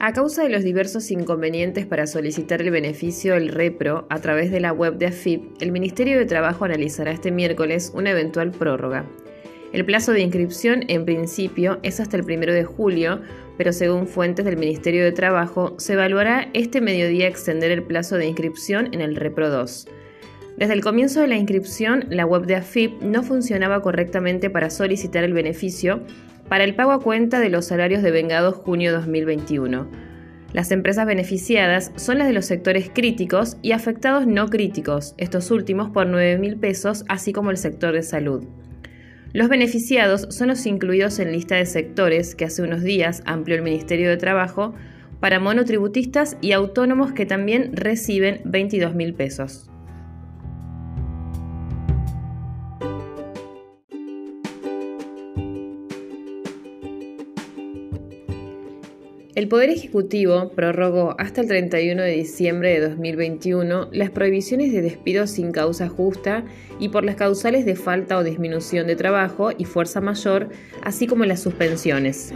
A causa de los diversos inconvenientes para solicitar el beneficio del REPRO a través de la web de AFIP, el Ministerio de Trabajo analizará este miércoles una eventual prórroga. El plazo de inscripción, en principio, es hasta el 1 de julio, pero según fuentes del Ministerio de Trabajo, se evaluará este mediodía extender el plazo de inscripción en el REPRO 2. Desde el comienzo de la inscripción, la web de AFIP no funcionaba correctamente para solicitar el beneficio para el pago a cuenta de los salarios de vengados junio 2021. Las empresas beneficiadas son las de los sectores críticos y afectados no críticos, estos últimos por 9 mil pesos, así como el sector de salud. Los beneficiados son los incluidos en lista de sectores que hace unos días amplió el Ministerio de Trabajo para monotributistas y autónomos que también reciben 22 mil pesos. El Poder Ejecutivo prorrogó hasta el 31 de diciembre de 2021 las prohibiciones de despido sin causa justa y por las causales de falta o disminución de trabajo y fuerza mayor, así como las suspensiones.